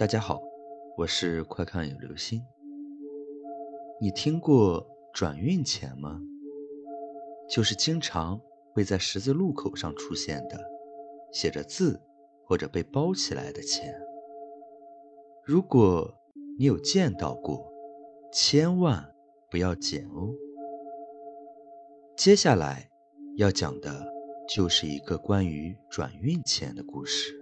大家好，我是快看有流星。你听过转运钱吗？就是经常会在十字路口上出现的，写着字或者被包起来的钱。如果你有见到过，千万不要捡哦。接下来要讲的就是一个关于转运钱的故事。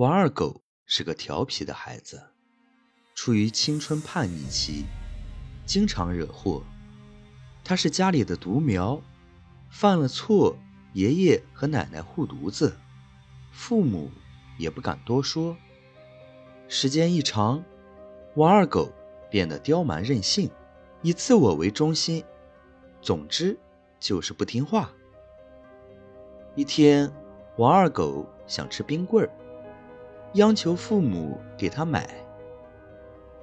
王二狗是个调皮的孩子，处于青春叛逆期，经常惹祸。他是家里的独苗，犯了错，爷爷和奶奶护犊子，父母也不敢多说。时间一长，王二狗变得刁蛮任性，以自我为中心，总之就是不听话。一天，王二狗想吃冰棍儿。央求父母给他买。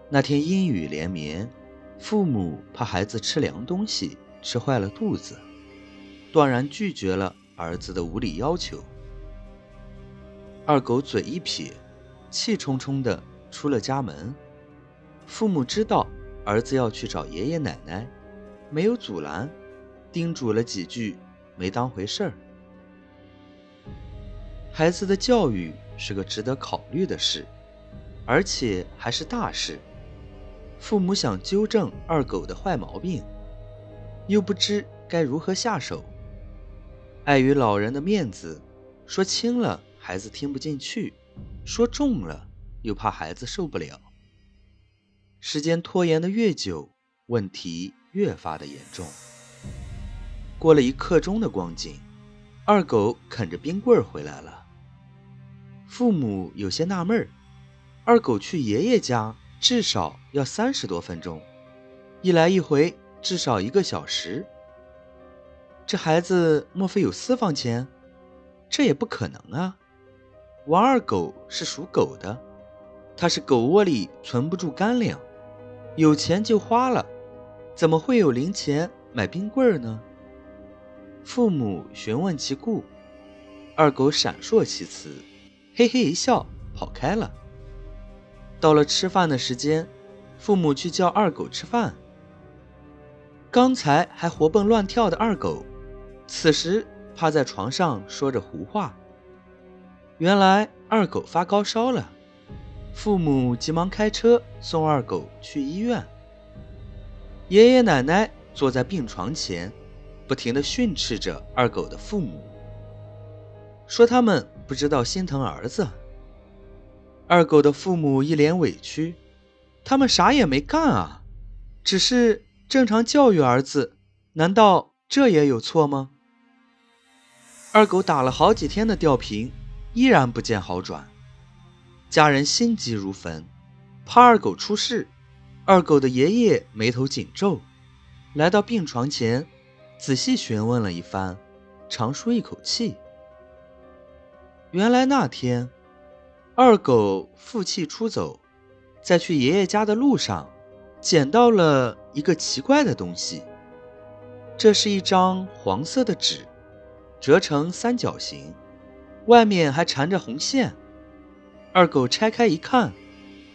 那天阴雨连绵，父母怕孩子吃凉东西吃坏了肚子，断然拒绝了儿子的无理要求。二狗嘴一撇，气冲冲地出了家门。父母知道儿子要去找爷爷奶奶，没有阻拦，叮嘱了几句，没当回事儿。孩子的教育。是个值得考虑的事，而且还是大事。父母想纠正二狗的坏毛病，又不知该如何下手。碍于老人的面子，说轻了孩子听不进去，说重了又怕孩子受不了。时间拖延的越久，问题越发的严重。过了一刻钟的光景，二狗啃着冰棍回来了。父母有些纳闷儿，二狗去爷爷家至少要三十多分钟，一来一回至少一个小时。这孩子莫非有私房钱？这也不可能啊！王二狗是属狗的，他是狗窝里存不住干粮，有钱就花了，怎么会有零钱买冰棍呢？父母询问其故，二狗闪烁其词。嘿嘿一笑，跑开了。到了吃饭的时间，父母去叫二狗吃饭。刚才还活蹦乱跳的二狗，此时趴在床上说着胡话。原来二狗发高烧了，父母急忙开车送二狗去医院。爷爷奶奶坐在病床前，不停地训斥着二狗的父母。说他们不知道心疼儿子。二狗的父母一脸委屈，他们啥也没干啊，只是正常教育儿子，难道这也有错吗？二狗打了好几天的吊瓶，依然不见好转，家人心急如焚，怕二狗出事。二狗的爷爷眉头紧皱，来到病床前，仔细询问了一番，长舒一口气。原来那天，二狗负气出走，在去爷爷家的路上，捡到了一个奇怪的东西。这是一张黄色的纸，折成三角形，外面还缠着红线。二狗拆开一看，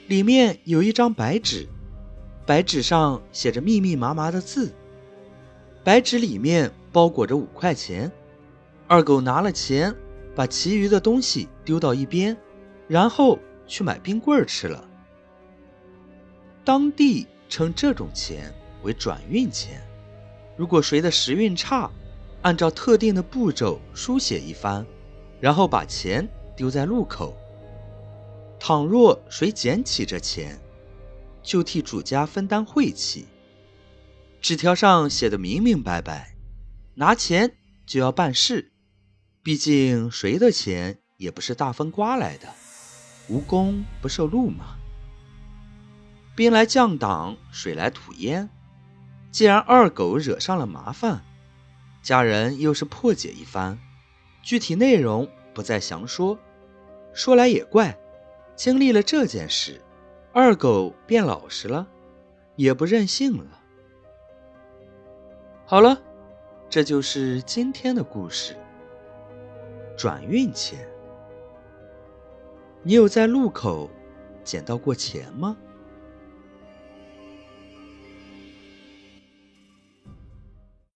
里面有一张白纸，白纸上写着密密麻麻的字。白纸里面包裹着五块钱，二狗拿了钱。把其余的东西丢到一边，然后去买冰棍吃了。当地称这种钱为转运钱。如果谁的时运差，按照特定的步骤书写一番，然后把钱丢在路口。倘若谁捡起这钱，就替主家分担晦气。纸条上写的明明白白，拿钱就要办事。毕竟谁的钱也不是大风刮来的，无功不受禄嘛。兵来将挡，水来土掩。既然二狗惹上了麻烦，家人又是破解一番，具体内容不再详说。说来也怪，经历了这件事，二狗变老实了，也不任性了。好了，这就是今天的故事。转运钱。你有在路口捡到过钱吗？